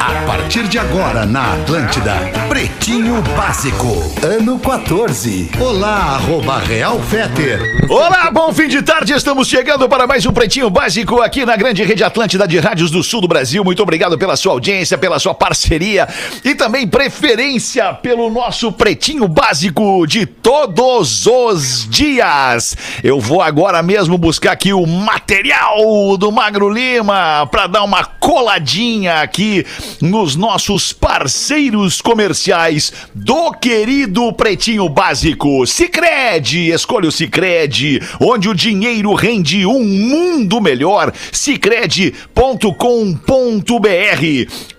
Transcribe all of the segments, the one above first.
A partir de agora na Atlântida, Pretinho Básico, ano 14. Olá, arroba Real Feter. Olá, bom fim de tarde. Estamos chegando para mais um Pretinho Básico aqui na grande rede Atlântida de Rádios do Sul do Brasil. Muito obrigado pela sua audiência, pela sua parceria e também preferência pelo nosso Pretinho Básico de todos os dias. Eu vou agora mesmo buscar aqui o material do Magro Lima para dar uma coladinha aqui nos nossos parceiros comerciais do querido Pretinho Básico. Sicredi, escolha o Sicredi, onde o dinheiro rende um mundo melhor. Sicredi.com.br.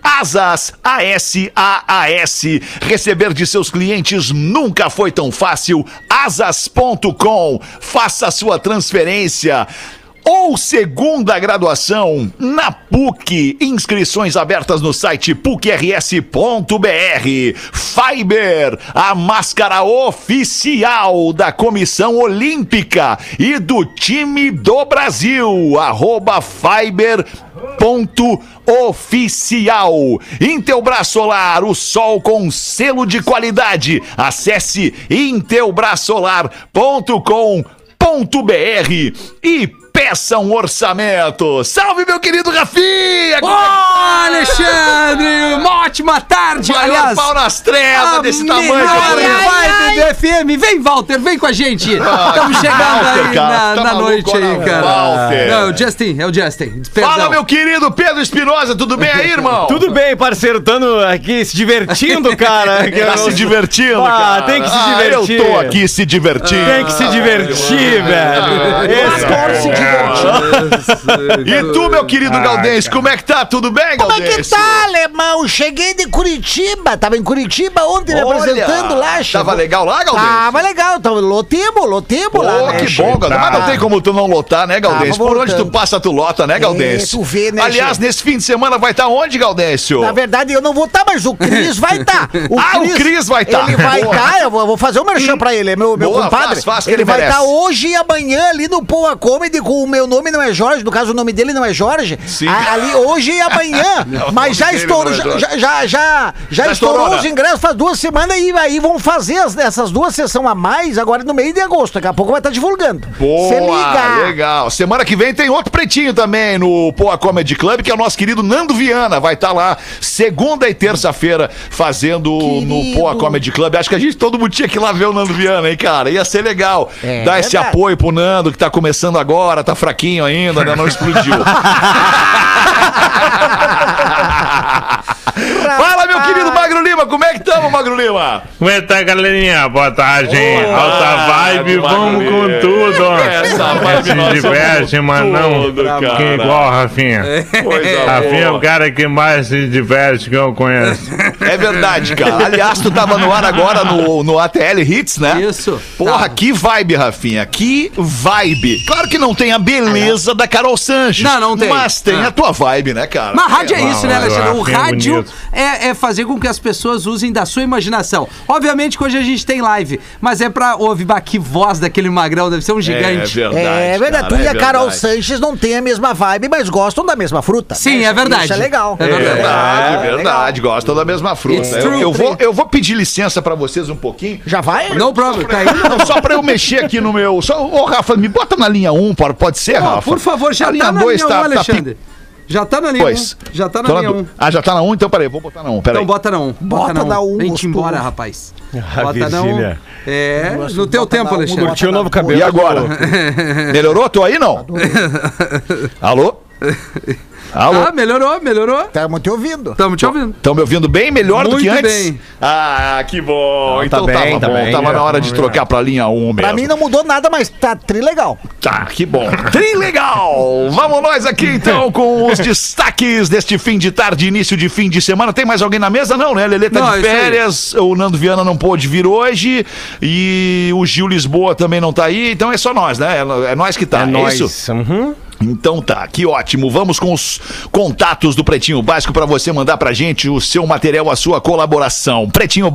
Asas, A-S-A-A-S. Receber de seus clientes nunca foi tão fácil. Asas.com. Faça sua transferência ou segunda graduação na PUC. Inscrições abertas no site pucrs.br. Fiber, a máscara oficial da Comissão Olímpica e do time do Brasil. Arroba Fiber. Ponto oficial. Intelbras Solar, o sol com selo de qualidade. Acesse intelbrasolar.com.br e peça um orçamento. Salve, meu querido Rafinha! Ô, Alexandre! Uma ótima tarde, Maior aliás. pau nas trevas desse tamanho. vibe do FM. Vem, Walter, vem com a gente. Estamos chegando Walter, aí cara, na, tá na maluco, noite aí, cara. Walter. Não, é o Justin, é o Justin. Perdão. Fala, meu querido Pedro Espinosa, tudo bem aí, irmão? Tudo bem, parceiro, tando aqui se divertindo, cara. Tá eu- se divertindo, Ah, cara. tem que se Ah, divertir. eu tô aqui se divertindo. Tem que se divertir, velho. Esse E tu, meu querido Galdense, como é que tá? Tudo bem, Como é que tá, alemão? Cheguei de Curitiba. Tava em Curitiba ontem me Olha, apresentando lá. Tava chegou- legal lá, Galdense? Tava legal. Lotemos, lotemos Pô, lá, né? que bom, Galdense. Mas não tem como tu não lotar, né, Galdense? Tava Por onde tu passa, tu lota, né, Galdense? tu vê, né, Aliás, nesse fim de semana vai estar onde, Gaudêncio? Na verdade, eu não vou estar, mas o Cris vai estar. Ah, o Cris vai tá. Ele vai Boa. estar, eu vou, fazer um merchan pra ele, é meu, meu Boa, compadre. faz, faz, que ele ele vai merece. estar hoje e amanhã ali no Poa Comedy com o meu nome não é Jorge, no caso o nome dele não é Jorge. Sim. A- Ali hoje e amanhã. Não, mas já estourou, é já, já, já, já, já estourou estourou, os né? ingressos faz duas semanas e aí vão fazer as- essas duas sessões a mais agora no meio de agosto. Daqui a pouco vai estar divulgando. Cê Boa, liga. legal. Semana que vem tem outro pretinho também no Poa Comedy Club, que é o nosso querido Nando Viana. Vai estar lá segunda e terça-feira fazendo no Querido. Poa Comedy Club. Acho que a gente, todo mundo tinha que ir lá ver o Nando Viana, hein, cara? Ia ser legal. É Dar esse verdade. apoio pro Nando, que tá começando agora, tá fraquinho ainda, né? Não explodiu. Fala, meu querido Magro Lima, como é que estamos, Magro Lima? Como é que tá, galerinha? Boa tarde, hein? Alta vibe, vamos com tudo. Essa vibe Se diverte, mas não que igual Rafinha. Coisa Rafinha é o cara que mais se diverte que eu conheço. É verdade, cara. Aliás, tu tava no ar agora no, no ATL Hits, né? Isso. Porra, que vibe, Rafinha. Que vibe. Claro que não tem a beleza da Carol Sanches. Não, não tem. Mas tem Ah. a tua vibe, né, cara? Mas rádio é isso, né, Alexandre? O é rádio é, é fazer com que as pessoas usem da sua imaginação. Obviamente que hoje a gente tem live, mas é pra ouvir, que voz daquele magrão, deve ser um É gigante. verdade. É verdade, cara, tu e é a Carol. Sanches não têm a mesma vibe, mas gostam da mesma fruta. Sim, né? é verdade. Isso é legal. É É verdade. verdade, É, verdade. Gostam da mesma fruta. Eu, true, eu vou, eu vou pedir licença pra vocês um pouquinho. Já vai? Não problem, tá. Não, só pra eu mexer aqui no meu. Só, ô, Rafa, me bota na linha 1, pode, pode ser, Rafa? por favor, já a linha tá na 2 linha 1, tá, tá Alexandre. Já tá na linha 1. Pois. Já tá na Tô linha 1. du- Ah, já tá na 1? Então peraí, vou botar na 1. Peraí. Então bota na 1. Bota na um, Vem-te gostoso. embora, rapaz. A Bota na 1. Virgínia. É, no teu bota tempo, na um, Alexandre. bota Curtiu o novo cabelo. E agora? Melhorou? Tô aí, não? Alô? Alô? Ah, melhorou, melhorou. Estamos te ouvindo. Tamo te ouvindo. Estão me ouvindo bem? Melhor do Muito que antes? bem. Ah, que bom. Não, então tá tava bem, tá bom. bem, tava na hora de trocar pra linha 1 mesmo. Pra mim não mudou nada, mas tá tri legal. Tá, que bom. Tri legal! Vamos nós aqui então com os destaques deste fim de tarde, início de fim de semana. Tem mais alguém na mesa? Não, né? Lelê tá Não, de aí. férias, o Nando Viana não pôde vir hoje e o Gil Lisboa também não tá aí, então é só nós, né? É, é nós que tá, É é, nóis. isso? Uhum. Então tá, que ótimo. Vamos com os contatos do Pretinho Básico para você mandar pra gente o seu material, a sua colaboração. Pretinho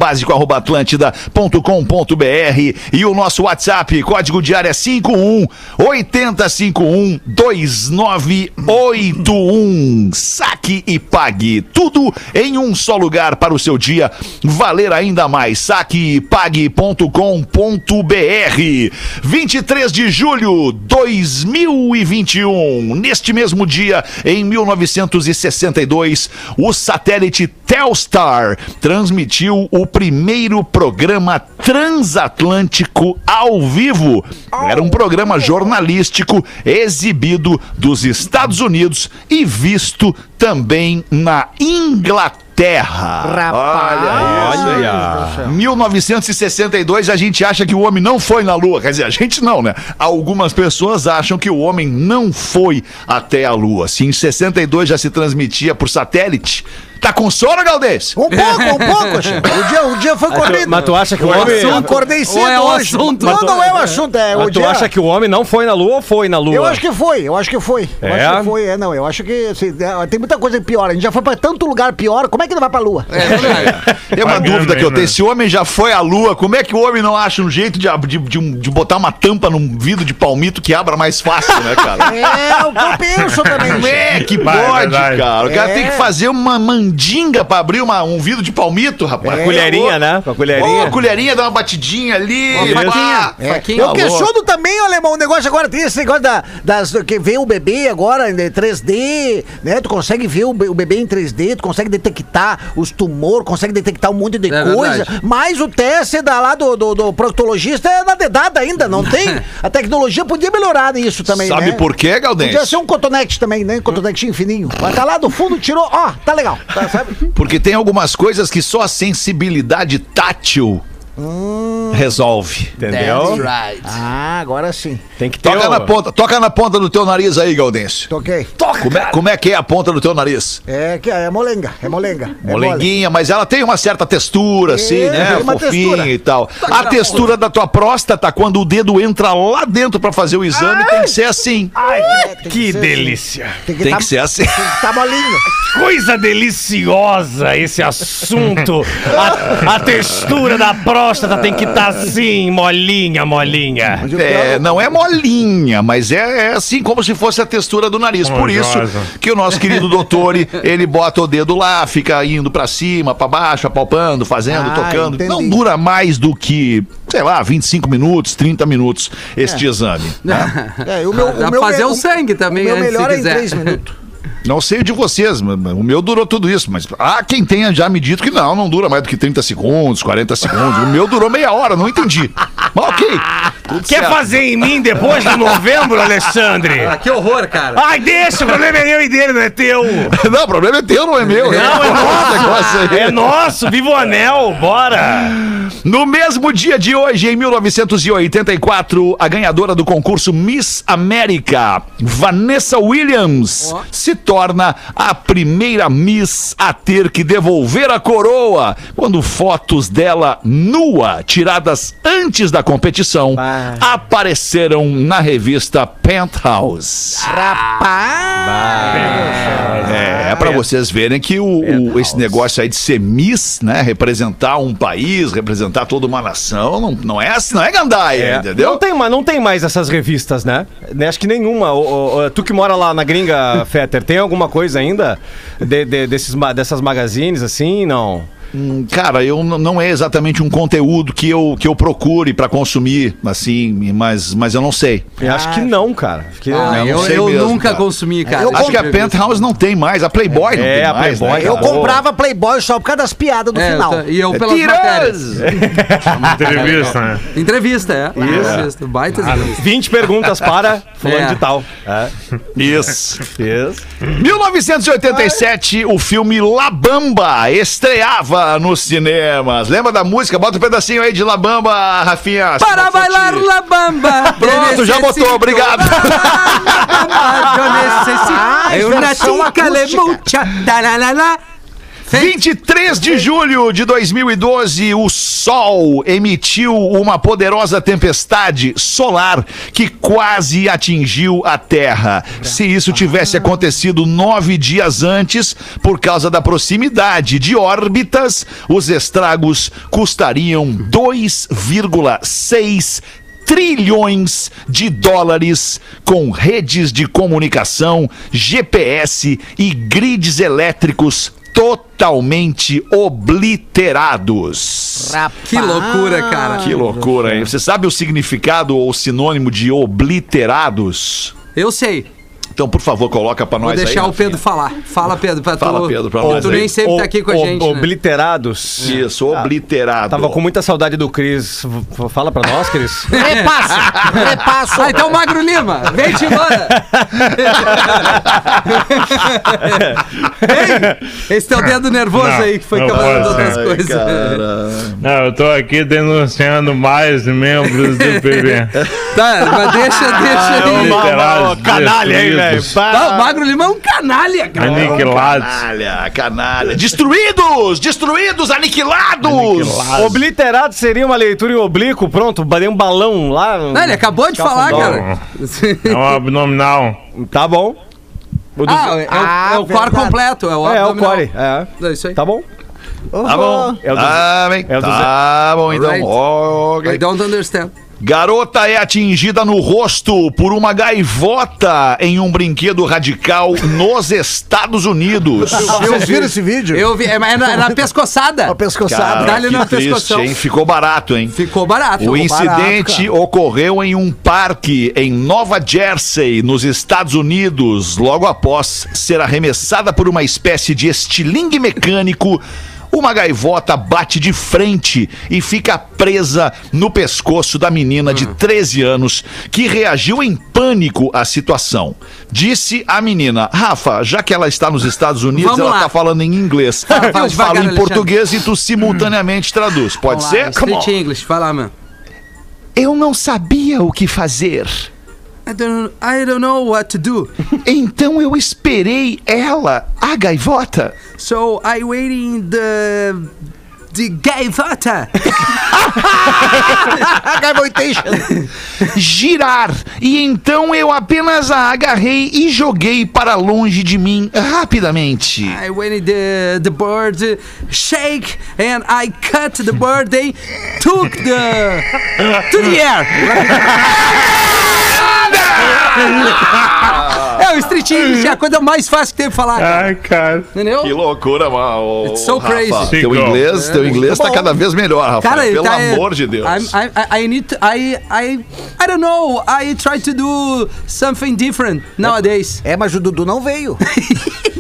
e o nosso WhatsApp, código de área 51 8051 2981. Saque e pague. Tudo em um só lugar para o seu dia valer ainda mais. Saquepague.com.br 23 de julho 2021. Neste mesmo dia, em 1962, o satélite Telstar transmitiu o primeiro programa transatlântico ao vivo. Era um programa jornalístico exibido dos Estados Unidos e visto também na Inglaterra. Rapaz. Olha, 1962 a gente acha que o homem não foi na Lua. Quer dizer, a gente não, né? Algumas pessoas acham que o homem não foi até a Lua. Se em 62 já se transmitia por satélite. Tá com sono, Galdês? Um pouco, um pouco, Xê. O dia, o dia foi corrido. Mas tu acha que o O homem. assunto- Acordei cedo Ou é o hoje. assunto? Não, não é o assunto, é o Mas tu dia. acha que o homem não foi na lua ou foi na lua? Eu acho que foi, eu acho que foi. Eu É? acho que foi, é, não. Eu acho que assim, é, tem muita coisa pior. A gente já foi pra tanto lugar pior, como é que não vai pra lua? É. Tem uma Vai dúvida mesmo, que eu né? tenho. Se o homem já foi à Lua, como é que o homem não acha um jeito de, de, de, de botar uma tampa num vidro de palmito que abra mais fácil, né, cara? É o que eu penso também. Como é que pode, cara? O cara É. tem que fazer uma mandinga pra abrir uma- um vidro de palmito, rapaz. A colherinha, né? Com a colherinha. Ô, colherinha, dá uma batidinha ali. Uma faquinha. É. Faquinha, Eu alô. questiono também, alemão, o negócio agora tem esse negócio da, das, que vê o bebê agora em 3D, né? Tu consegue ver o, be- o bebê em 3D, tu consegue detectar os tumores, consegue detectar um monte de É coisa. verdade. Mas o teste da lá do, do, do proctologista é na dedada ainda, não tem? A tecnologia podia melhorar nisso também, Sabe né? por quê, Galdense? Podia ser um cotonete também, né? Cotonete fininho. Vai tá lá do fundo, tirou, ó, tá legal. Tá, sabe? Porque tem algumas coisas que só a sensibilidade tátil resolve. Entendeu? right. Ah, agora sim. Tem que ter. Toca o- na, ponta, toca na ponta do teu nariz aí, Gaudêncio. Toquei. Como é, como é que é a ponta do teu nariz? É que é molenga, é molenga. É mole. Molenguinha, mas ela tem uma certa textura, assim, É, né? tem uma Fofinha textura. e tal. A textura da tua próstata, quando o dedo entra lá dentro pra fazer o exame, tem que ser assim. É, tem Que ser delícia. assim. Tem que, Tem tá, que ser assim. Tem que tá molinho. Coisa deliciosa esse assunto. A, a textura da próstata tem que estar assim, molinha, molinha. É, não é molinha, mas é, é assim como se fosse a textura do nariz. Por isso que o nosso querido doutor, ele bota o dedo lá, fica indo pra cima, pra baixo, apalpando, fazendo, Ah, tocando. entendi. Não dura mais do que, sei lá, 25 minutos, 30 minutos este exame. É, o meu, Dá o pra meu fazer o sangue também, O meu antes, se melhor é em quiser. três minutos. Não sei o de vocês, o meu durou tudo isso, mas há quem tenha já me dito que não, não dura mais do que 30 segundos, 40 segundos. O meu durou meia hora, não entendi. Mas ok. tudo Quer certo. fazer em mim depois de novembro, Alexandre? Ah, que horror, cara. Ai, deixa, o problema é meu e dele, não é teu. Não, o problema é teu, não é meu. Não, é Esse negócio aí. nosso. É nosso, viva o anel, bora. No mesmo dia de hoje, em 1984, a ganhadora do concurso Miss América, Vanessa Williams, Ó. se torna a primeira Miss a ter que devolver a coroa quando fotos dela nua, tiradas antes da competição, Ah. apareceram na revista Penthouse. Rapaz! É, é para vocês verem que o, o- esse negócio aí de ser Miss, né, representar um país, representar toda uma nação, não, não é assim, não é gandaia, entendeu? Não tem, mais, não tem mais essas revistas, né? Né, Acho que nenhuma. O- o- tu que mora lá na gringa, Fetter, tem alguma coisa ainda de- de- desses, dessas magazines assim? Não. Hum, Cara, eu não é exatamente um conteúdo que eu, que eu procure pra consumir, assim, mas, mas eu não sei. Eu acho que não, cara. Acho que Ah, não eu sei eu mesmo, nunca cara. consumi, cara. Eu Acho que a Penthouse não tem mais, a Playboy não É, tem a mais. Playboy né, Eu cara? comprava Playboy só por causa das piadas do É, eu final. ta- e eu É pelas matérias. tiras! Entrevista, né? Entrevista, é. Entrevista. Baita entrevista. 20 perguntas para fulano É. de tal. É. Isso. Isso. 1987, o filme La Bamba estreava nos cinemas. Lembra da música? Bota um pedacinho aí de La Bamba, Rafinha. Para bailar te- la bamba. Pronto, já botou, obrigado. Eu le acústica. mucha. Talalala. 23 de julho de 2012, o Sol emitiu uma poderosa tempestade solar que quase atingiu a Terra. Se isso tivesse acontecido nove dias antes, por causa da proximidade de órbitas, os estragos custariam 2,6 trilhões de dólares com redes de comunicação, GPS e grids elétricos totalmente obliterados. Que loucura, cara. Que loucura, hein? Você sabe o significado ou sinônimo de obliterados? Eu sei. Então, por favor, coloca pra Vou nós aí. deixar o Rafinha. Pedro falar. Fala, Pedro, pra Fala, tu. Pedro, pra tu nós aí. nem sempre tá aqui com a O- gente. né? Obliterados. Isso, obliterado. Tava com muita saudade do Cris. Fala pra nós, Cris. Repasso. Repasso. Ah, então Magro Lima, vem te embora. Ei, Esse teu dedo nervoso Não, aí que foi pode outras coisas. Não, eu tô aqui denunciando mais membros do PB. Tá, mas deixa, deixa aí. Literais canalha aí, velho. o Magro Lima é um canalha, cara. Aniquilados. Canalha, canalha. Destruídos! Destruídos! Aniquilados! Aniquilados. Obliterado seria uma leitura em oblíquo, pronto, dei um balão lá. Não, ele acabou de falar, cara. É um abdominal. Tá bom. O dos- Ah, é, é o- Ah, é o core verdade. completo. É o, é, é o abdominal. core. É. É isso aí. Tá bom. Tá bom. É o do- Tá bem. é o do Tá bom, então. Alright. Ok. I don't understand. Garota é atingida no rosto por uma gaivota em um brinquedo radical nos Estados Unidos. Vocês viram esse vídeo? Eu vi, é, é na, é na pescoçada. Uma pescoçada. Que na triste, pescoção. hein? Ficou barato, hein? Ficou barato. O Ficou incidente barato, ocorreu em um parque em Nova Jersey, nos Estados Unidos, logo após ser arremessada por uma espécie de estilingue mecânico. Uma gaivota bate de frente e fica presa no pescoço da menina de 13 anos, que reagiu em pânico à situação. Disse a menina: Rafa, já que ela está nos Estados Unidos, Vamos ela lá. está falando em inglês. Fala Eu devagar, falo em Alexandre. português e tu simultaneamente traduz. Pode Vamos lá, ser? Come on. Street English, vai lá, mano. Eu não sabia o que fazer. I don't, I don't know what to do. Então eu esperei ela, a gaivota, So I waiting the the gaivota. Gaivotation. girar. E então eu apenas a agarrei e joguei para longe de mim rapidamente. I waiting the the bird shake and I cut the bird. They took the to the air. é o Street English é a coisa mais fácil que tem pra falar. cara. Ai, cara. Entendeu? Que loucura, mano. It's so crazy. Teu inglês, teu inglês tá cada vez melhor, Rafa. Cara, Pelo tá, amor de Deus. I, I, I need to, I, I, I don't know. I try to do something different nowadays. É, mas o Dudu não veio.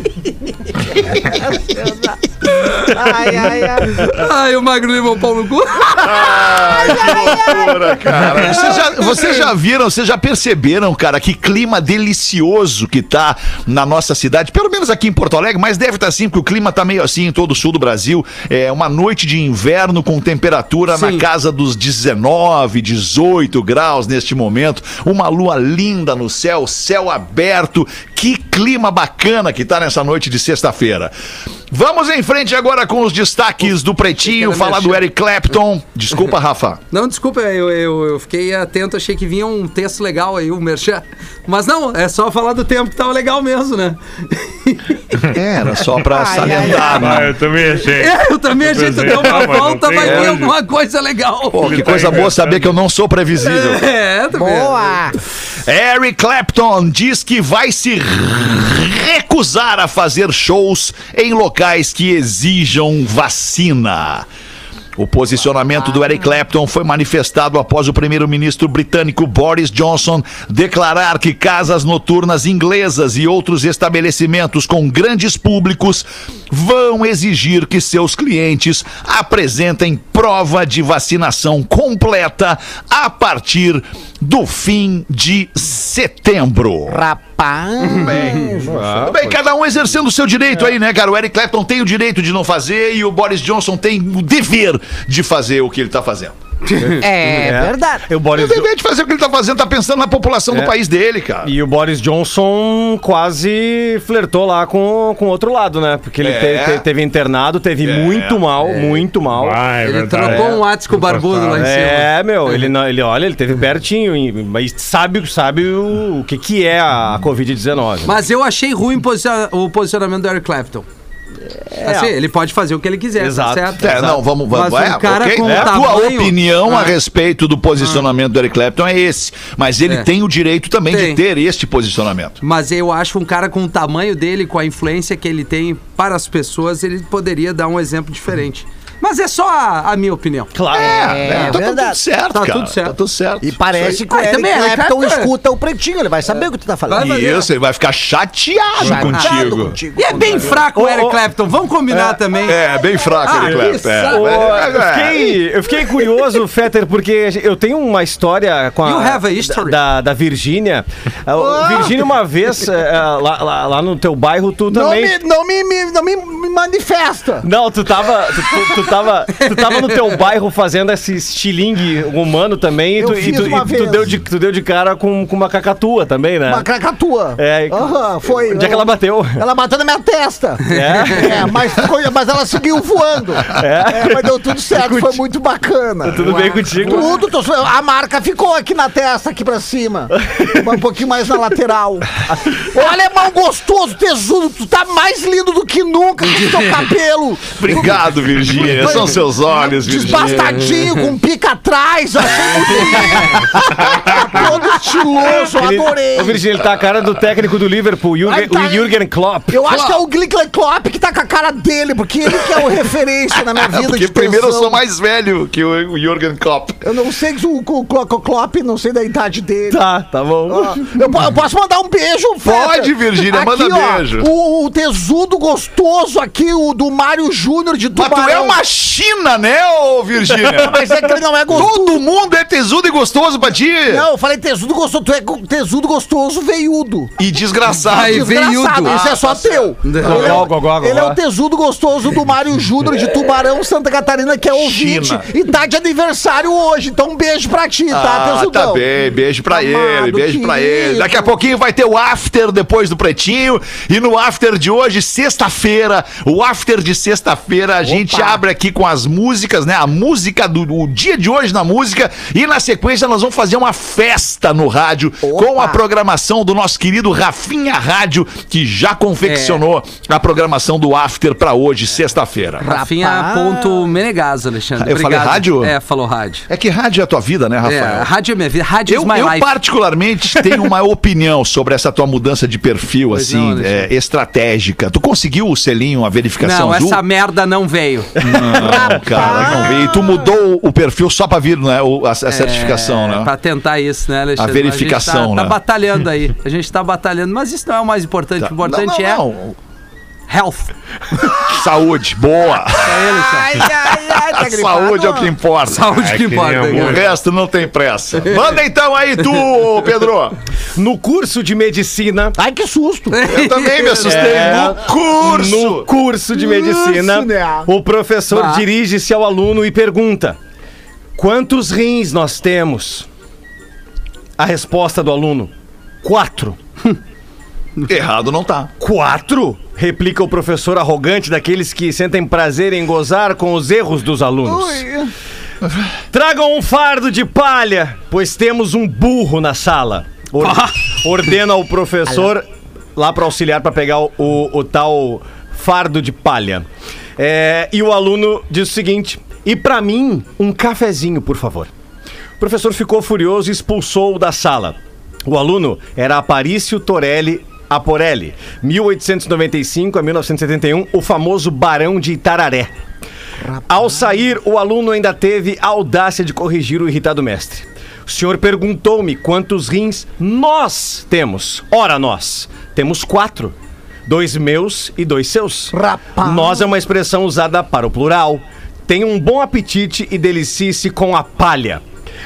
ai, ai, ai. Ai, o Magro levou o pau no cu. Ai, que loucura, cara. Vocês já, vocês já viram, vocês já perceberam, cara, que clima delicioso que tá na nossa cidade, pelo menos aqui em Porto Alegre, mas deve estar assim, porque o clima tá meio assim em todo o sul do Brasil. É uma noite de inverno com temperatura na Sim. casa dos 19, 18 graus neste momento. Uma lua linda no céu, céu aberto. Que clima bacana que tá nessa noite de sexta-feira. Vamos em frente agora com os destaques do Pretinho, falar do. Eric Clapton. Desculpa, Rafa. Não, desculpa, eu, eu, eu fiquei atento, achei que vinha um texto legal aí, um merchan. Mas não, é só falar do tempo que tava legal mesmo, né? É, era só pra Ai, salientar, né? Ah, eu também achei. É, eu também achei que deu uma mas não volta, vai ter onde. alguma coisa legal. Pô, que tá coisa boa saber que eu não sou previsível. É, tá vendo? Boa. Eric Clapton diz que vai se recusar a fazer shows em locais que exijam vacina. O posicionamento do Eric Clapton foi manifestado após o primeiro-ministro britânico Boris Johnson declarar que casas noturnas inglesas e outros estabelecimentos com grandes públicos vão exigir que seus clientes apresentem prova de vacinação completa a partir do fim de setembro. Rapaz. Tudo bem, cada um exercendo o seu direito aí, né, cara? O Eric Clapton tem o direito de não fazer e o Boris Johnson tem o dever de fazer o que ele tá fazendo. É, verdade. E o Boris, Ele, de fazer o que ele tá fazendo, tá pensando na população É. do país dele, cara. e o Boris Johnson quase flertou lá com com o outro lado, né? Porque ele É. te- te- teve internado, teve muito mal, muito mal. Vai, Ele verdade. trocou um WhatsApp com o barbudo lá em cima. É, meu, ele, não- ele olha, ele teve pertinho, e- mas sabe, sabe o, o que, que é a Covid-19. Mas eu achei ruim posiciona- o posicionamento do Eric Clapton. Assim, ele pode fazer o que ele quiser, Exato. tá certo? É, não, vamos, vamos. Mas um é, cara ok. com É, a tua tamanho- opinião a Ah. respeito do posicionamento do Eric Clapton é esse. Mas ele É. tem o direito também Tem. de ter este posicionamento. Mas eu acho um cara com o tamanho dele, com a influência que ele tem para as pessoas, ele poderia dar um exemplo diferente. Mas é só a, a minha opinião. Claro. É, É, tá, tudo certo, Tá cara. tudo certo. Tá tudo certo. E parece que o Ah, Eric também, Eric Clapton é- escuta o pretinho, ele vai saber o que tu tá falando. Vai. Isso, ele vai ficar chateado, Chateado contigo. E é bem fraco o Eric ô, Clapton, vamos combinar também. É, bem fraco, Ah, Eric Clapton. é. É, eu, é. fiquei, eu fiquei curioso, Fetter, porque eu tenho uma história com a. You have a history. Da, da Virgínia. A Virgínia, uma vez, é, é, lá, lá, lá no teu bairro, tu Não, também. me, não, me, me- não me, me manifesta. Não, tu tava. Tu, tu, tu tava. Tu tava no teu bairro fazendo esse estilingue humano também. E tu, e tu, e tu deu de, tu deu de cara com, com uma cacatua também, né? Uma cracatua. É, Aham, foi. Onde é que ela bateu? Ela bateu na minha testa. É? É, mas, mas ela seguiu voando. É, mas deu tudo certo, foi muito bacana. Tudo bem contigo? Tudo, tô- a marca ficou aqui na testa, aqui pra cima. um pouquinho mais na lateral. Ô, alemão gostoso, tesudo, tu tá mais lindo do que nunca com o teu cabelo. Obrigado, Virgínia. São seus olhos, Virgínia. Desbastadinho, com pica atrás, achei. Tá todo estiloso, eu Ele- adorei. Ô, Virgínia, ele tá a cara do técnico do Liverpool, Jürgen, Ai, tá. o Jürgen Klopp. Eu acho que é o Glickler Klopp que tá com a cara dele, porque ele que é o referência na minha vida Porque de primeiro eu sou mais velho que o o Jürgen Klopp. Eu não sei se o, o, o Klopp, não sei da idade dele. Tá, tá bom. Ó, Eu, eu posso mandar um beijo, Pode, Fetter? Virgínia, manda ó, beijo. O, o tesudo gostoso aqui, o do Mário Júnior de Mas Tubarão. tu é uma China, né, ô Virgínia? Mas é que ele não é gostoso. Todo mundo é tesudo e gostoso pra ti. Não, eu falei tesudo gostoso. Tu é tesudo gostoso veiudo. E desgraçado. Desgraçado, veiudo. isso é só teu. Ele é, Gogó, gogó, ele é o tesudo gostoso do Mário Júnior de Tubarão, Santa Catarina, que é ouvinte China. e tá de aniversário hoje. Então um beijo pra ti, tá, Ah, tesudão? tá bem, beijo pra Amado, ele, beijo pra ele. Daqui a pouquinho vai ter o after depois do Pretinho. E no after de hoje, sexta-feira, o after de sexta-feira, a gente abre aqui com as músicas, né? A música do o dia de hoje na música. E na sequência, nós vamos fazer uma festa no rádio com a programação do nosso querido Rafinha Rádio, que já confeccionou É. a programação do after pra hoje, sexta-feira. Rafinha ponto Menegas, Alexandre. Eu falei rádio? É, falou rádio. É que rádio é a tua vida, né, Rafael? É, rádio é minha vida. Rádio Eu, my eu life. particularmente tenho uma opinião sobre essa tua mudança de perfil, Pois assim, não, é, estratégica. Tu conseguiu o selinho, a verificação Não, azul? essa merda não veio. Não, cara, não veio. E tu mudou o perfil só pra vir, né? o- a, a certificação, É, né? Pra tentar isso, né, Alexandre? A verificação, a gente tá, né? tá batalhando aí. A gente tá batalhando, mas isso não é o mais importante. O importante não, é não, não. Health. Saúde, boa. É ele, Ai, ai, ai, tá? Saúde é o que importa. Saúde que importa. nem O resto não tem pressa. Manda então aí tu, Pedro. No curso de medicina. Ai, que susto. Eu também me assustei. É. No curso. No curso de medicina, Isso, né? o professor dirige-se ao aluno e pergunta: Quantos rins nós temos? A resposta do aluno: Quatro. Errado não tá. Quatro? Replica o professor arrogante daqueles que sentem prazer em gozar com os erros dos alunos. Tragam um fardo de palha, pois temos um burro na sala. Or- ordena o professor lá para auxiliar para pegar o, o- o tal fardo de palha. É, e o aluno diz o seguinte: e para mim, um cafezinho, por favor. O professor ficou furioso e expulsou-o da sala. O aluno era Aparício Torelli Aporelli, 1895 a 1971, o famoso Barão de Itararé. Ao sair, o aluno ainda teve a audácia de corrigir o irritado mestre. O senhor perguntou-me quantos rins nós temos. Ora, nós temos quatro. Dois meus e dois seus. Rapaz. Nós é uma expressão usada para o plural. Tenha um bom apetite e delicie-se com a palha.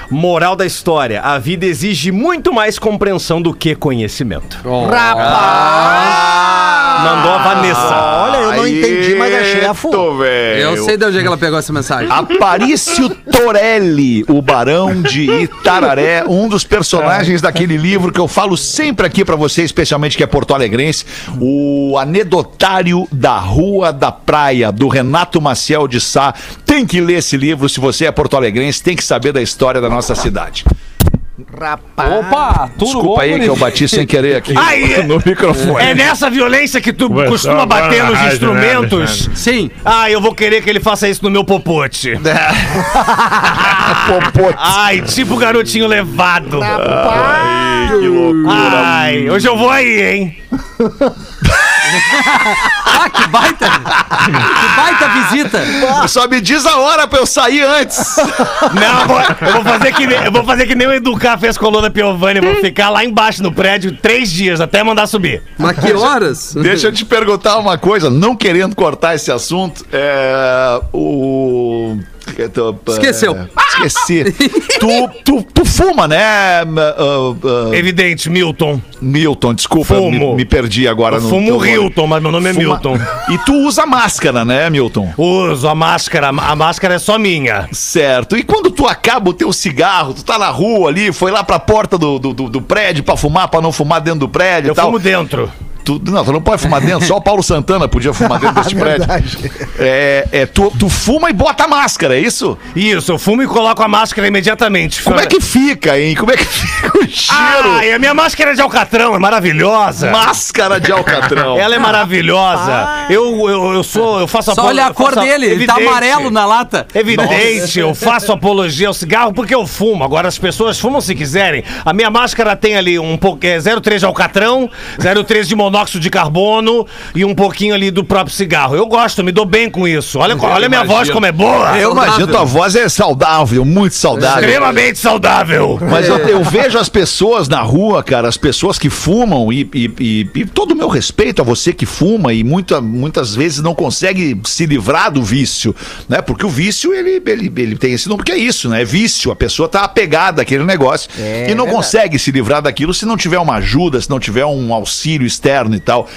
Moral da história: a vida exige muito mais compreensão do que conhecimento. Rapaz. Mandou a Vanessa. Olha, eu não entendi, mas achei a full. Eu sei de onde é que ela pegou essa mensagem. Aparício Torelli, o Barão de Itararé, um dos personagens daquele livro que eu falo sempre aqui pra você, especialmente que é porto alegrense, o Anedotário da Rua da Praia, do Renato Maciel de Sá. Tem que ler esse livro se você é porto alegrense, tem que saber da história da nossa cidade. Rapaz. Opa, tudo Desculpa bom, aí que eu bati sem querer aqui Aí, no microfone. É nessa violência que tu Começou costuma bater nos rádio, instrumentos. né, Sim. Ah, eu vou querer que ele faça isso no meu popote. Popote. Ai, tipo garotinho levado. Ai, que loucura. Ai, hoje eu vou aí, hein? Ah, que baita! que baita visita! Só me diz a hora pra eu sair antes. Não, eu vou, eu vou fazer que nem, eu vou fazer que nem o Educar fez com o Lula Piovani. Vou ficar lá embaixo no prédio três dias até mandar subir. Mas que horas? Deixa eu te perguntar uma coisa, não querendo cortar esse assunto, é. O. eu tô- Esqueceu. é, esqueci. tu, tu, tu fuma, né, ah, ah, Evidente, Milton. Milton? Desculpa, me, Fumo. me perdi agora Eu no. fumo. Hilton, mas meu nome é Fuma- Milton. E tu usa máscara, né, Milton? Uso a máscara, a máscara é só minha. Certo. E quando tu acaba o teu cigarro, tu tá na rua ali, foi lá pra porta do, do, do- do prédio pra fumar, pra não fumar dentro do prédio Eu e tal. fumo dentro. Tu, não, tu não pode fumar dentro, só o Paulo Santana podia fumar dentro desse prédio. Verdade. É, é, tu, tu fuma e bota a máscara, é isso? Isso, eu fumo e coloco a máscara imediatamente. Como é que fica, hein? Como é que fica o cheiro? Ah, e a minha máscara de alcatrão é maravilhosa. Máscara de alcatrão. Ela é maravilhosa. Eu, eu, eu sou, eu faço Só apolo- olha a cor dele, ele tá evidente. amarelo na lata. Evidente, eu faço apologia ao cigarro porque eu fumo. Agora as pessoas fumam se quiserem. A minha máscara tem ali um pouco, é 0,3 de alcatrão, 0,3 de monóxido de carbono e um pouquinho ali do próprio cigarro. Eu gosto, me dou bem com isso. Olha, olha a minha voz como é boa. Eu imagino, tua voz é saudável, muito saudável. Extremamente saudável. Mas eu, eu vejo as pessoas na rua, cara, as pessoas que fumam, e, e- e- e todo o meu respeito a você que fuma e muita, muitas vezes não consegue se livrar do vício, né? Porque o vício, ele, ele, ele tem esse nome, porque é isso, né? É vício. A pessoa tá apegada àquele negócio e não consegue se livrar daquilo se não tiver uma ajuda, se não tiver um auxílio externo e tal.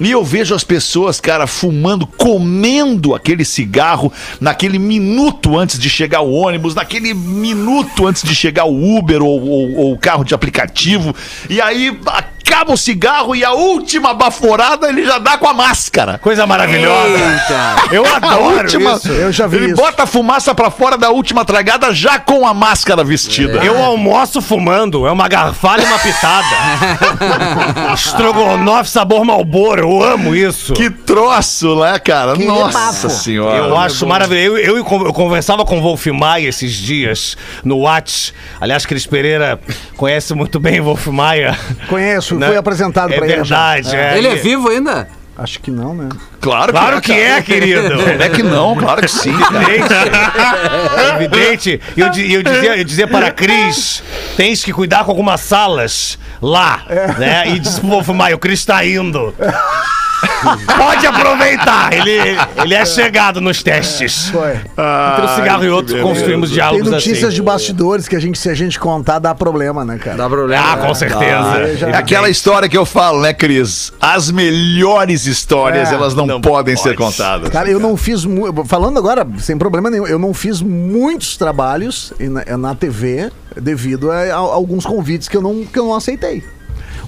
E eu vejo as pessoas, cara, fumando, comendo aquele cigarro naquele minuto antes de chegar o ônibus, naquele minuto antes de chegar o Uber ou- ou o carro de aplicativo. E aí acaba o cigarro e a última baforada ele já dá com a máscara. Coisa maravilhosa. Eu A adoro última, isso. Eu já vi ele isso. bota a fumaça pra fora da última tragada já com a máscara vestida. Eu almoço fumando, é uma garfalha e uma pitada. Estrogonofe sabor Malboro, eu amo isso. Que troço, né, cara? Nossa senhora. Eu acho maravilhoso. Eu, eu, eu conversava com o Wolf Maia esses dias no Whats. Aliás, Cris Pereira conhece muito bem o Wolf Maia. Conheço, Né? foi apresentado É pra ele. já. verdade. é. Ele é vivo ainda? Acho que não, né? Claro que Claro que é, querido. Como é que não? Claro que sim, cara. Evidente. Evidente. E eu, eu, dizia, eu dizia para a Cris: tens que cuidar com algumas salas lá. Né? E disse pro Wolf Maia: o Cris tá indo. Pode aproveitar. Ele, ele é chegado nos testes. Foi. Entre um cigarro e outro, construímos Tem diálogos notícias assim. de bastidores que a gente, se a gente contar, dá problema, né, cara? Dá problema. Ah, com certeza. É aquela história que eu falo, né, Cris? As melhores histórias, É, elas não, não podem ser pode. contadas. Cara, eu não fiz. mu- Falando agora, sem problema nenhum, eu não fiz muitos trabalhos e na, na TV devido a, a alguns convites que eu não, que eu não aceitei.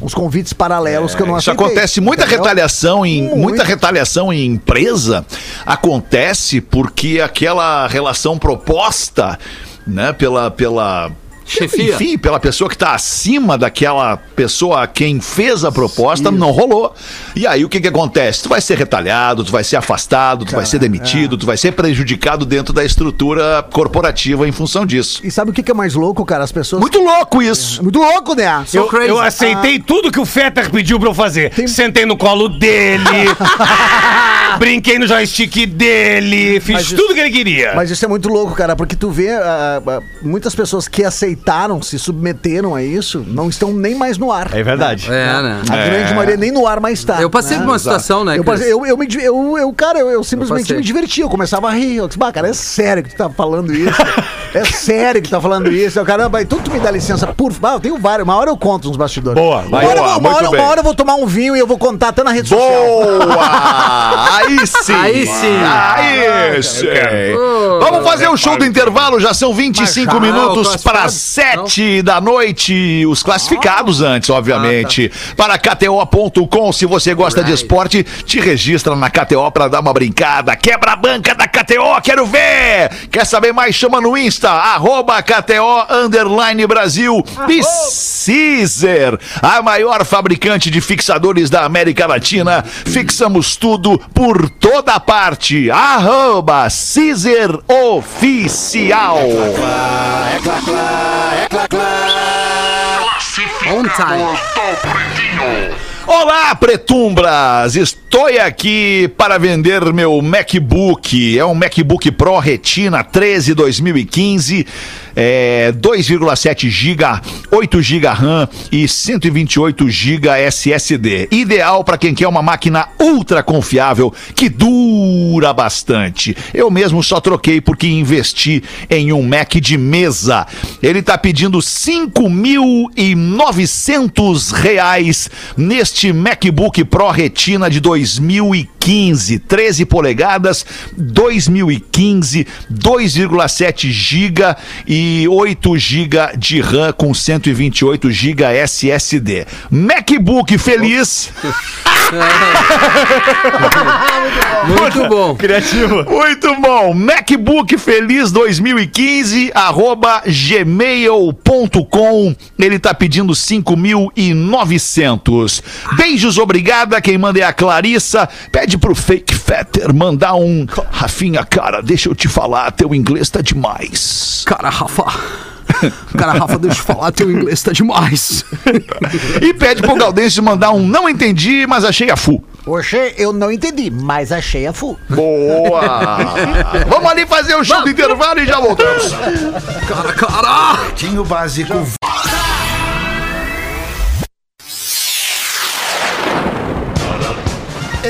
Uns convites paralelos que eu não Isso aceitei. acontece, muita entendeu? retaliação em Muito. muita retaliação em empresa acontece porque aquela relação proposta, né, pela pela Chefia. Enfim, pela pessoa que está acima daquela pessoa a quem fez a proposta, não rolou. E aí o que que acontece? Tu vai ser retalhado, tu vai ser afastado, tu vai ser demitido, tu vai ser prejudicado dentro da estrutura corporativa em função disso. E sabe o que que é mais louco, cara? As pessoas. Muito louco isso. Muito louco, né? Eu, eu aceitei tudo que o Fetter pediu pra eu fazer. Sentei no colo dele, brinquei no joystick dele, fiz Mas isso- tudo que ele queria. Mas isso é muito louco, cara, porque tu vê ah, ah, muitas pessoas que aceitaram, se submeteram a isso, não estão nem mais no ar. É verdade. É, né? A grande maioria nem no ar mais tá. Eu passei né? por uma situação, né, Eu, passei- eu, eu, me eu, eu, cara, eu, eu simplesmente me divertia. Eu começava a rir. Eu disse, bah, cara, é sério que tu tá falando isso. É sério que tá falando isso. Eu, caramba, então tu me dá licença, por favor. Ah, eu tenho vários. Uma hora eu conto nos bastidores. Boa, uma hora, eu boa, vou- uma, hora, uma hora eu vou tomar um vinho e eu vou contar até na rede social. Boa! Aí sim! Aí sim. Aí sim! Vamos fazer o show do intervalo, já são 25 Mas já, minutos para classificado? 7 da noite. Os classificados antes, obviamente. Para KTO.com, se você gosta de Right. esporte, te registra na KTO para dar uma brincada. Quebra a banca da KTO, quero ver! Quer saber mais? Chama no Insta, arroba KTO Underline Brasil e Caesar, a maior fabricante de fixadores da América Latina. Fixamos tudo por toda parte. Arroba Caesar Oficial. On time. Olá, pretumbras! Estou aqui para vender meu MacBook. É um MacBook Pro Retina 13 2015, é 2,7 GB, 8 GB RAM e 128 GB SSD. Ideal para quem quer uma máquina ultra confiável que dura bastante. Eu mesmo só troquei porque investi em um Mac de mesa. Ele tá pedindo 5.900 reais neste MacBook Pro Retina de 2015, 13 polegadas, 2015, 2,7 GB e 8 GB de RAM com 128 GB SSD. MacBook feliz. Muito bom. Criativo. Muito bom. MacBook Feliz 2015, arroba gmail.com. Ele tá pedindo 5.900. Beijos, obrigada. Quem manda é a Clarissa. Pede pro Fake Fetter mandar um. Rafinha, cara, deixa eu te falar, teu inglês tá demais. Cara, Rafa. Cara, Rafa, deixa eu falar, teu inglês tá demais. E pede pro Gaudêncio mandar um. Não entendi, mas achei a full. Oxe, eu não entendi, mas achei a full. Boa! Vamos ali fazer o show do intervalo e já voltamos. Cara, cara. Pretinho Básico.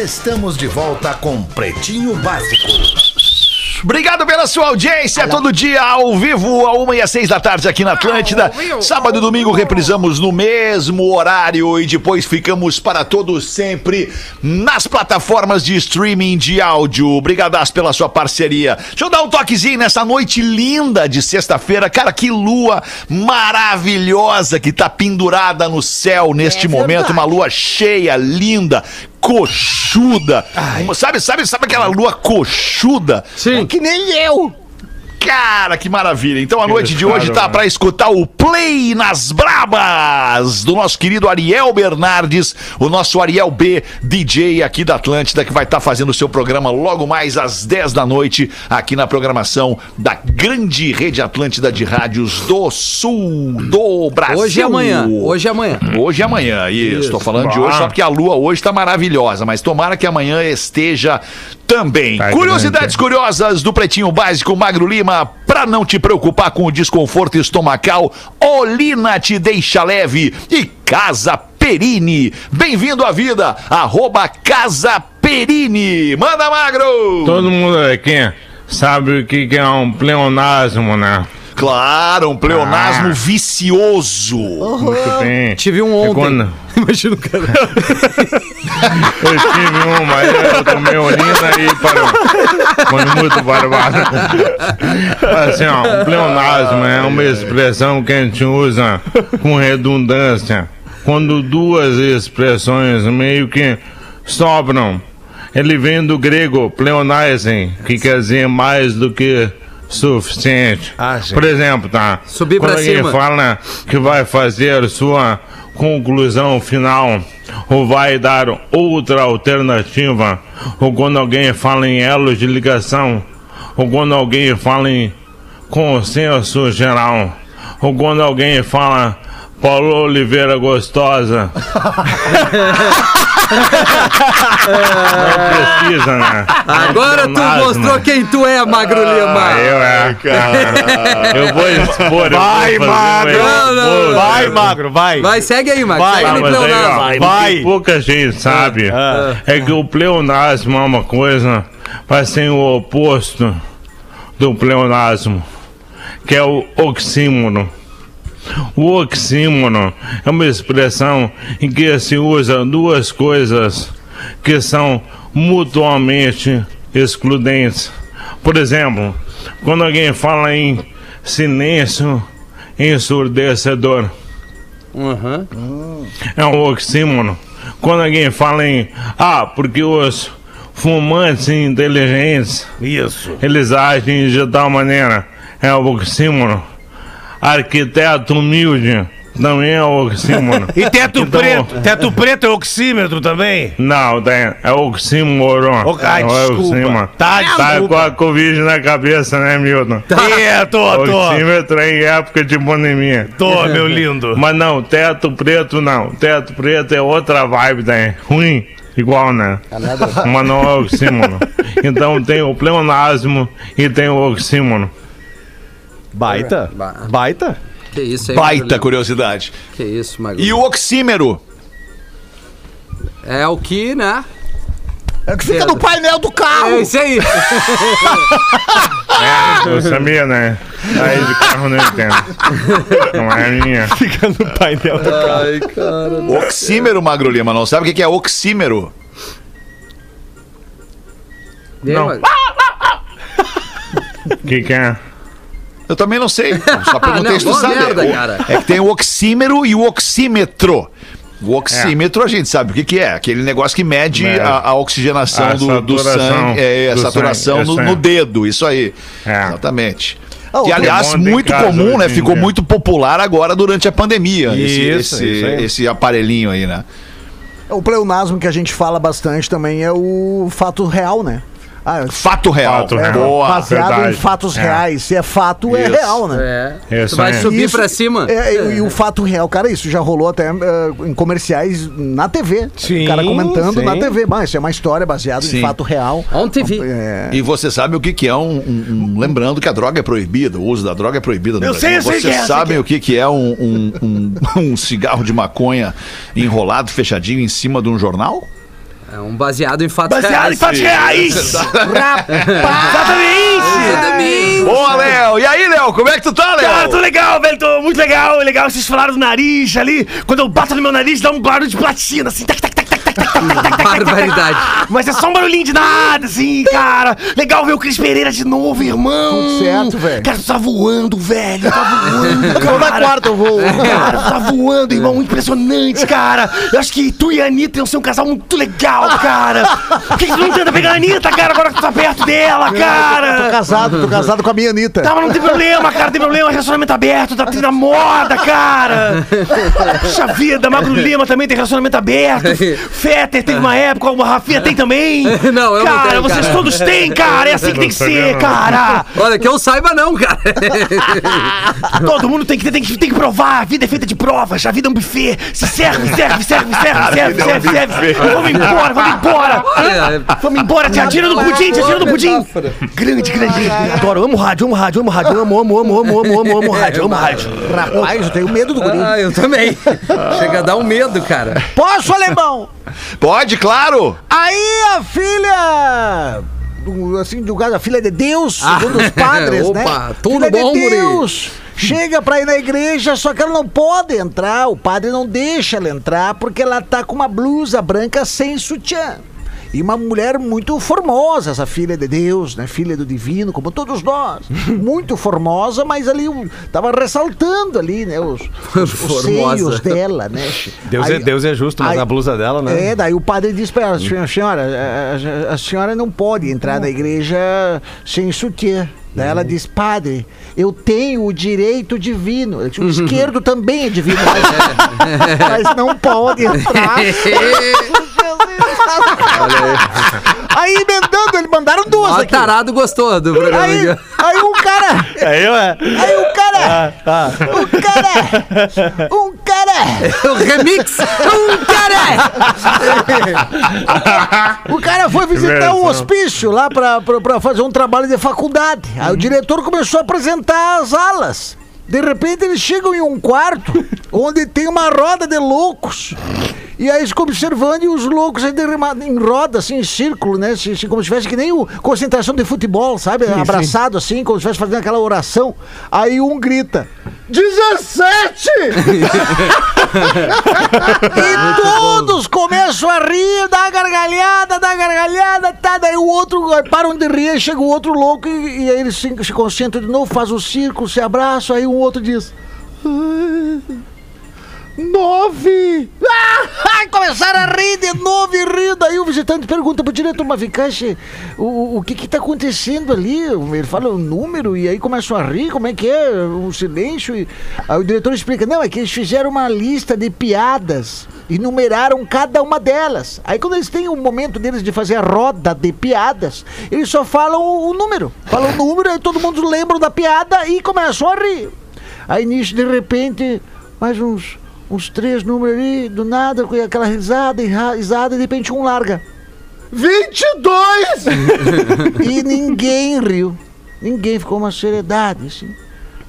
Estamos de volta com Pretinho Básico. Obrigado pela sua audiência, todo dia ao vivo, a uma e às seis da tarde aqui na Atlântida. Sábado e domingo reprisamos no mesmo horário e depois ficamos para todos sempre nas plataformas de streaming de áudio. Obrigadas pela sua parceria. Deixa eu dar um toquezinho nessa noite linda de sexta-feira. Cara, que lua maravilhosa que tá pendurada no céu neste É momento. Uma lua cheia, linda, coxuda. Uma- Sabe, sabe, sabe aquela lua coxuda? Sim. Que nem eu. Cara, que maravilha. Então a noite de hoje tá pra escutar o Play nas Brabas do nosso querido Ariel Bernardes, o nosso Ariel B, DJ aqui da Atlântida, que vai estar fazendo o seu programa logo mais às 10 da noite aqui na programação da grande rede Atlântida de rádios do sul do Brasil. Hoje e amanhã. Hoje e amanhã. Hoje e amanhã, isso. Tô falando de hoje só porque a lua hoje tá maravilhosa, mas tomara que amanhã esteja também. Tá Curiosidades curiosas do Pretinho Básico Magro Lima, pra não te preocupar com o desconforto estomacal, Olina te deixa leve e Casa Perini. Bem-vindo à vida, arroba Casa Perini. Manda, Magro! Todo mundo aqui sabe o que é um pleonasmo, né? Claro, um pleonasmo Ah. vicioso. Muito bem. Tive um É ontem. quando- Imagina o cara. Eu tive uma, aí eu tomei urina e parou. Foi muito barbado. Assim, ó, um pleonasmo é uma expressão que a gente usa com redundância. Quando duas expressões meio que sobram. Ele vem do grego pleonaisen, que quer dizer mais do que suficiente. Ah. Por exemplo, tá? Subir Quando pra alguém cima. fala que vai fazer sua conclusão final ou vai dar outra alternativa, ou quando alguém fala em elos de ligação, ou quando alguém fala em consenso geral, ou quando alguém fala Paulo Oliveira gostosa. Não precisa, né? Agora tu mostrou quem tu é, Magro Lima. Ah, eu é. Eu vou expor. eu Vai, vou Magro. Não, não, expor. Vai, Magro, vai. Vai, segue aí, Magro. Vai, segue Ah, mas aí, ó, pleonasmo. Vai. o que pouca gente sabe é que o pleonasmo é uma coisa, mas tem o oposto do pleonasmo, que é o oxímono. O oxímono é uma expressão em que se usa duas coisas que são mutuamente excludentes. Por exemplo, quando alguém fala em silêncio ensurdecedor, Aham. é um oxímono. Quando alguém fala em ah, porque os fumantes inteligentes Isso. eles agem de tal maneira, é o oxímono. Arquiteto humilde também é o oxímono. E teto Então- preto? Teto preto é oxímetro também? Não, tem, é oxímoron. Oh, ai, é desculpa. oxímoron. Tá, Tá desculpa. com a Covid na cabeça, né, Milton? É, tô, tô. Oxímetro em época de pandemia. Tô, meu lindo. Mas não, teto preto não. Teto preto é outra vibe daí. Ruim, igual, né? Mas não é oxímono. Então tem o pleonasmo e tem o oxímono. Baita. Ba- Baita. Que isso aí, Baita curiosidade. Que isso, Magro? E o oxímero? É o que, né? É que fica Pedro. no painel do É carro. isso aí. Eu sabia, né? Aí de carro não entendo. Não é minha. Fica no painel do carro. Ai, cara. Oxímero, Magro Lima. Não sabe o que que é oxímero? Não. O que, que é? Eu também não sei. Só perguntei Não, se tu sabe. merda, O- cara. É que tem o oxímero e o oxímetro. O oxímetro a gente sabe o que, que é. Aquele negócio que mede Mede. a, a oxigenação A do, do sangue. É, a do saturação sangue, no, no dedo. Isso aí. É. Exatamente. Ah, que, aliás, muito comum, né? Ficou dia. muito popular agora durante a pandemia. esse, Isso, esse, isso aí. esse aparelhinho aí, né? O pleonasmo que a gente fala bastante também é o fato real, né? Ah, Fato real. Fato é. Boa. baseado verdade. em fatos É. reais. Se é fato, é Isso. real, né? É. Isso tu vai subir Isso- pra cima. É, e, e o fato real, cara, isso já rolou até eh, em comerciais na TV. Sim, o cara comentando sim. na TV. Mas isso é uma história baseada Sim. em fato real. On TV. É, E você sabe o que, que é um, um- um- Lembrando que a droga é proibida, o uso da droga é proibido no Eu sei, Brasil. eu sei Vocês que é, sei sabem o que, que é um, um- um- um cigarro de maconha enrolado, fechadinho em cima de um jornal? É um baseado em fatos Baseado em reais. fatos reais. Exatamente. Exatamente. Boa, Léo! E aí, Léo, como é que tu tá, Cara, Léo? tô legal, velho. Tô muito legal. É legal vocês falaram do nariz ali. Quando eu bato no meu nariz, dá um barulho de platina, assim. Tac, tac, tac, Barbaridade. Mas é só um barulhinho de nada, assim, cara. Legal ver o Cris Pereira de novo, irmão. Tudo certo, velho. Cara, tu tá voando, velho. Tá voando, Toda quarta eu vou. Cara, tu tá voando, irmão. Impressionante, cara. Eu acho que tu e a Anitta iam ser um casal muito legal, cara. Por que, que tu não tenta pegar a Anitta, cara, agora que tu tá perto dela, Tô cara? casado, tô casado com a minha Anitta. Tá, mas não tem problema, cara, não tem problema, relacionamento aberto, tá tendo a moda, cara! Puxa vida, Magro Lima também tem relacionamento aberto, Fetter teve uma época, o Rafinha tem também! Não, eu não cara, tenho, vocês cara. todos têm, cara, é assim que tem que ser, cara! Olha, que eu saiba não, cara. Todo mundo tem que, ter, tem, que, tem que provar, a vida é feita de provas, a vida é um buffet, se serve, serve, serve, serve, serve, serve, serve, vamos embora, vamos embora! Olha, Vamos embora, tia, tira do pudim, tia, tira do pudim! Grande, grande, adoro, amo rádio, amo rádio, amo rádio, amo, amo, amo, amo, amo, amo, amo rádio, amo rádio. Rapaz, eu tenho medo do guri. ah, eu também. Chega a dar um medo, cara. Posso, alemão? Pode, claro! Aí a filha. do- Assim, do caso, a filha de Deus, segundo os padres, né? Opa, tudo filha bom, de? Deus. Chega pra ir na igreja, só que ela não pode entrar. O padre não deixa ela entrar porque ela tá com uma blusa branca sem sutiã. E uma mulher muito formosa, essa filha de Deus, né? Filha do divino, como todos nós. Muito formosa, mas ali tava ressaltando ali, né? Os, os, os seios dela, né? Deus, é, Aí- Deus é justo, mas aí- a blusa dela, né? é, daí o padre disse pra ela, senhora, senhora, a, a- a senhora não pode entrar na igreja sem sutiã. Daí ela disse, padre, eu tenho o direito divino. Eu O esquerdo também é divino, mas, mas não pode entrar. Aí emendando, eles mandaram duas Ó, aqui. tarado gostou do programa. Aí, aqui. aí um cara, É eu, é. aí um cara, um cara, um cara. O remix. Um cara. O cara foi visitar um Versão. hospício lá pra, pra, pra fazer um trabalho de faculdade. Aí o diretor começou a apresentar as alas. De repente eles chegam em um quarto onde tem uma roda de loucos. E aí eles ficam observando e os loucos aí derramados em roda, assim, em círculo, né? Como se tivesse que nem o concentração de futebol, sabe? Abraçado assim, como se estivesse fazendo aquela oração. Aí um grita: 17! e todos começam a rir, dá gargalhada, gargalhada, tá? Daí o outro, param de rir, chega o outro louco e, e aí eles se, se concentram de novo, faz o círculo, se abraçam, aí um outro diz. "Ah, Nove! Ah, começaram a rir de novo e rir. Daí o visitante pergunta pro diretor, mas o, o que que tá acontecendo ali? Ele fala o número e aí começam a rir, como é que é? Um silêncio. E... Aí o diretor explica, não, é que eles fizeram uma lista de piadas e numeraram cada uma delas. Aí quando eles têm o momento deles de fazer a roda de piadas, eles só falam o, o número. Falam o número, aí todo mundo lembra da piada e começam a rir. Aí nisso, de repente, mais uns, uns três números ali, do nada, com aquela risada e risada, e de repente um larga. 22! e ninguém riu. Ninguém ficou uma seriedade, assim.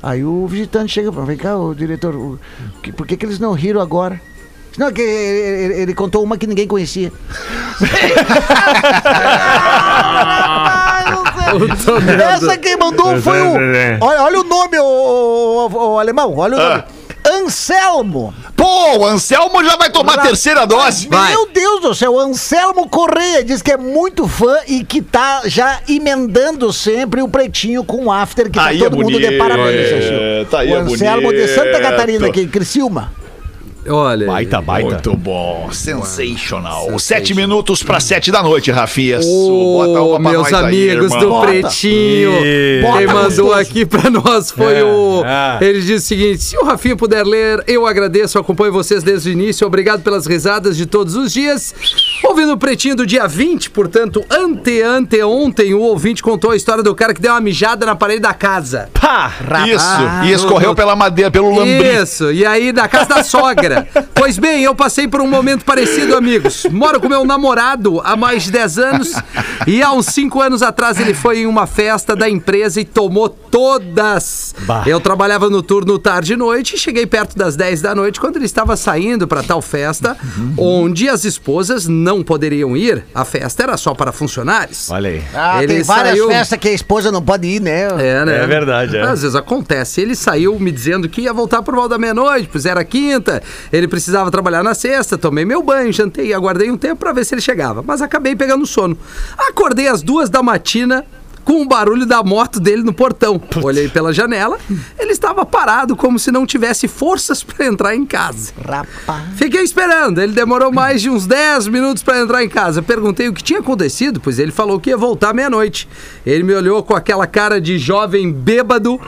Aí o visitante chega para vem cá, o diretor, o- que- por que, que eles não riram agora? Não, que ele, ele- ele contou uma que ninguém conhecia. Essa quem mandou foi o. Olha, olha o nome, o, o- o- o alemão, olha o nome. Anselmo. Pô, o Anselmo já vai tomar a terceira dose. Vai. Meu Deus do céu, Anselmo Correia diz que é muito fã e que tá já emendando sempre o pretinho com o after, que tá Aí é todo mundo de bonito, parabéns, é, tá aí O é Anselmo de bonito. Santa Catarina, aqui, Criciúma. Olha. Baita, baita. Muito bom, sensacional. Sete minutos para sete da noite, Rafinhas. Ô, Bota uma pra meus aí, amigos irmão. do Bota. Pretinho. E- Quem Bota mandou gostoso. aqui pra nós foi É, o. é. Ele diz o seguinte: se o Rafinha puder ler, eu agradeço, acompanho vocês desde o início. Obrigado pelas risadas de todos os dias. Ouvindo o Pretinho do dia 20, portanto, ante, ante ontem, o ouvinte contou a história do cara que deu uma mijada na parede da casa. Pá! Isso, e escorreu no- pela madeira, pelo lambrim. Isso, e aí na casa da sogra. Pois bem, eu passei por um momento parecido, amigos. Moro com meu namorado há mais de 10 anos e há uns 5 anos atrás ele foi em uma festa da empresa e tomou todas. Bah. Eu trabalhava no turno tarde e noite e cheguei perto das 10 da noite quando ele estava saindo para tal festa, onde as esposas não poderiam ir. A festa era só para funcionários. Olha aí. Ah, Ele tem várias saiu- festas que a esposa não pode ir, né? É, né? É verdade, é. Às vezes acontece. Ele saiu me dizendo que ia voltar por volta da meia-noite, pois era quinta, ele precisava trabalhar na sexta, tomei meu banho, jantei e aguardei um tempo pra ver se ele chegava. Mas acabei pegando sono. Acordei às duas da matina com o barulho da moto dele no portão. Olhei pela janela, ele estava parado como se não tivesse forças pra entrar em casa. Rapaz. Fiquei esperando. Ele demorou mais de uns 10 minutos pra entrar em casa. Perguntei o que tinha acontecido, pois ele falou que ia voltar meia-noite. Ele me olhou com aquela cara de jovem bêbado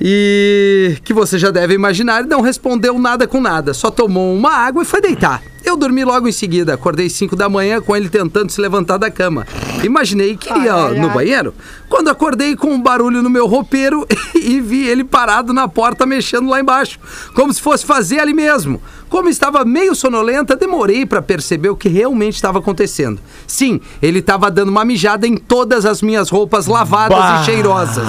e que você já deve imaginar, ele não respondeu nada com nada, só tomou uma água e foi deitar. Eu dormi logo em seguida, acordei 5 da manhã com ele tentando se levantar da cama. Imaginei que ia no banheiro. Quando acordei com um barulho no meu roupeiro e vi ele parado na porta mexendo lá embaixo, como se fosse fazer ali mesmo. Como estava meio sonolenta, demorei para perceber o que realmente estava acontecendo. Sim, ele estava dando uma mijada em todas as minhas roupas lavadas Bah. e cheirosas.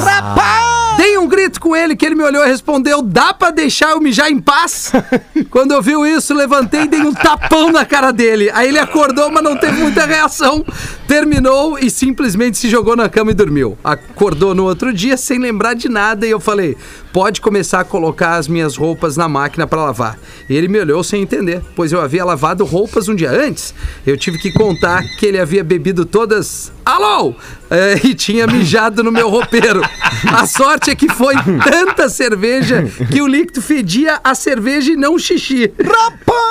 Dei um grito com ele que ele me olhou e respondeu: Dá pra deixar eu mijar em paz? Quando ouviu isso, levantei e dei um tapão na cara dele. Aí ele acordou, mas não teve muita reação. Terminou e simplesmente se jogou na cama e dormiu. Acordou no outro dia sem lembrar de nada e eu falei: Pode começar a colocar as minhas roupas na máquina pra lavar. E ele me olhou sem entender, pois eu havia lavado roupas um dia antes. Eu tive que contar que ele havia bebido todas. Alô! É, e tinha mijado no meu roupeiro. A sorte é que foi tanta cerveja que o líquido fedia a cerveja e não o xixi.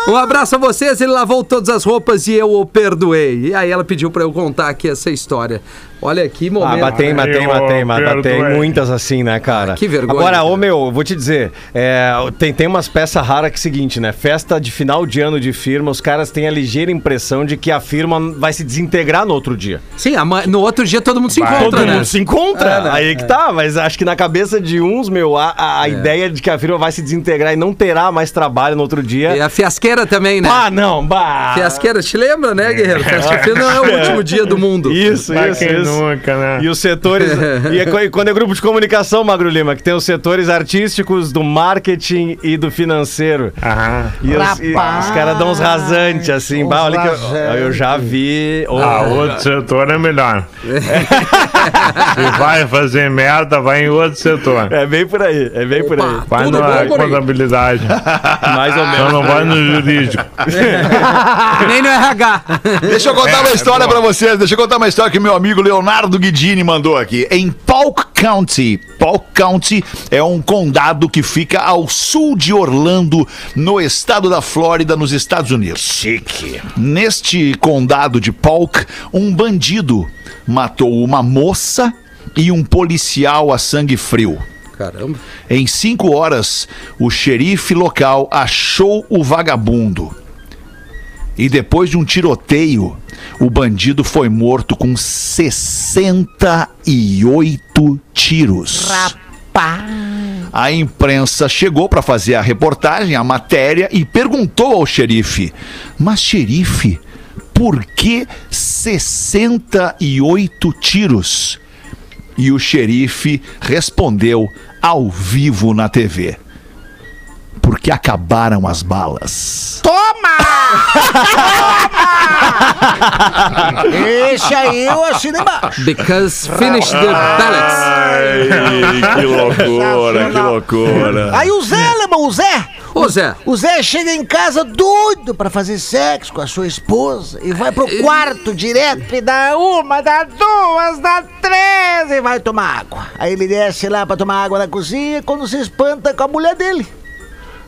Um abraço a vocês, ele lavou todas as roupas e eu o perdoei. E aí ela pediu pra eu contar aqui essa história. Olha que momento. Ah, matei, Eu matei, matei. perdoei. Muitas assim, né, cara? Que vergonha, Agora, ô meu, vou te dizer, é, tem, tem umas peças raras que é o seguinte, né? Festa de final de ano de firma, os caras têm a ligeira impressão de que a firma vai se desintegrar no outro dia. Sim, ama- no outro dia todo mundo se encontra, Todo né? mundo se encontra. É, né? Aí que tá, mas acho que na cabeça de uns, meu, a, a- a ideia de que a firma vai se desintegrar e não terá mais trabalho no outro dia. E a fiasqueira também, né? Ah, não, bah. Fiasqueira, te lembra, né, Guerreiro? Fiasqueira não é o último dia do mundo. Isso, isso, isso. Nunca, né? e os setores. e, é e quando é grupo de comunicação, Magro Lima, que tem os setores artísticos, do marketing e do financeiro. Aham. E os, e os caras dão uns rasantes assim. uns Bah, olha que eu, eu já vi. oh, Ah, outro setor é melhor. Se vai fazer merda, vai em outro setor. É bem por aí, é bem por aí. Vai na contabilidade. Mais ou menos. não vai no jurídico. Nem no RH. Deixa eu contar É, uma é história boa. pra vocês. Deixa eu contar uma história que meu amigo Leonardo Guidini mandou aqui. Em Polk County. Polk County é um condado que fica ao sul de Orlando, no estado da Flórida, nos Estados Unidos. Chique. Neste condado de Polk, um bandido matou uma moça e um policial a sangue frio. Caramba. Em cinco horas, o xerife local achou o vagabundo. E depois de um tiroteio, o bandido foi morto com 68 tiros. A imprensa chegou para fazer a reportagem, a matéria, e perguntou ao xerife: Mas, xerife, por que 68 tiros? E o xerife respondeu ao vivo na TV: Porque acabaram as balas. Esse aí eu assino embaixo. Because finish the ballots. Ai, que loucura, que loucura. Aí o Zé, alemão, o Zé. Ô, Zé. O Zé chega em casa doido pra fazer sexo com a sua esposa e vai pro quarto direto e dá uma, dá duas, dá três e vai tomar água. Aí ele desce lá pra tomar água na cozinha quando se espanta com a mulher dele.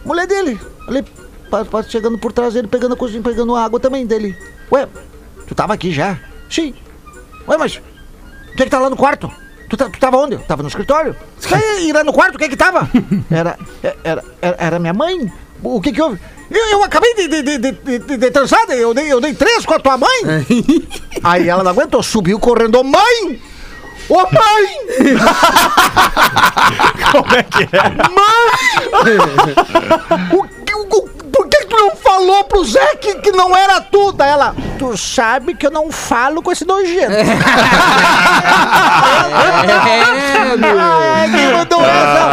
Mulher dele. Ali, chegando por trás dele, pegando a cozinha, pegando água também dele. Ué, tu tava aqui já? Sim. Ué, mas o que que tá lá no quarto? Tu, tá- tu tava onde? Eu tava no escritório. E lá no quarto, o que que tava? Era, era, era, era minha mãe? O que que houve? Eu, eu acabei de, de, de, de, de, de transar, eu dei, eu dei três com a tua mãe. Aí ela não aguentou, subiu correndo. Mãe! Ô mãe! Como é que é? O, que- o, o- por que tu não falou pro Zé que, que não era tu? Daí ela, tu sabe que eu não falo com esse nojento. É, meu. Ah, quem mandou essa?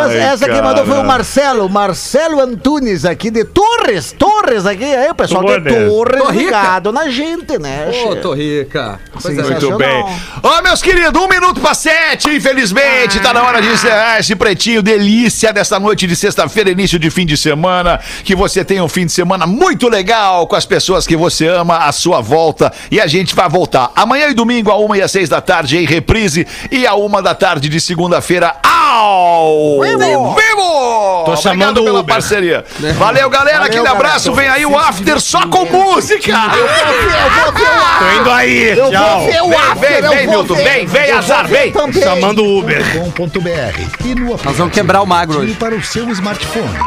Essa, essa quem mandou foi o Marcelo, Marcelo Antunes aqui de Torres, Torres aqui, aí o pessoal de Torres. Rica. ligado na gente, né? Ô, che? tô rica. Coisa Sim, Muito bem. Ó, meus queridos, um minuto pra sete, infelizmente. Tá na hora de encerrar esse pretinho delícia desta noite de sexta-feira, início de fim de semana. Que você tenha um fim de semana muito legal com as pessoas que você ama à sua volta. E a gente vai voltar amanhã e domingo, a uma e às seis da tarde, em reprise. E a uma da tarde de segunda-feira, ao vivo! Tô chamando o pela Uber. parceria. Valeu, galera. Aquele abraço. Vem aí o after só com música. Tô indo aí. Eu Tchau. vou ver o Vem, after, vem, vem, vou Milton. ver. Vem, vem, azar, vem. também. Chamando o Uber. com.br e no Nós vamos quebrar o magro hoje. para o seu smartphone.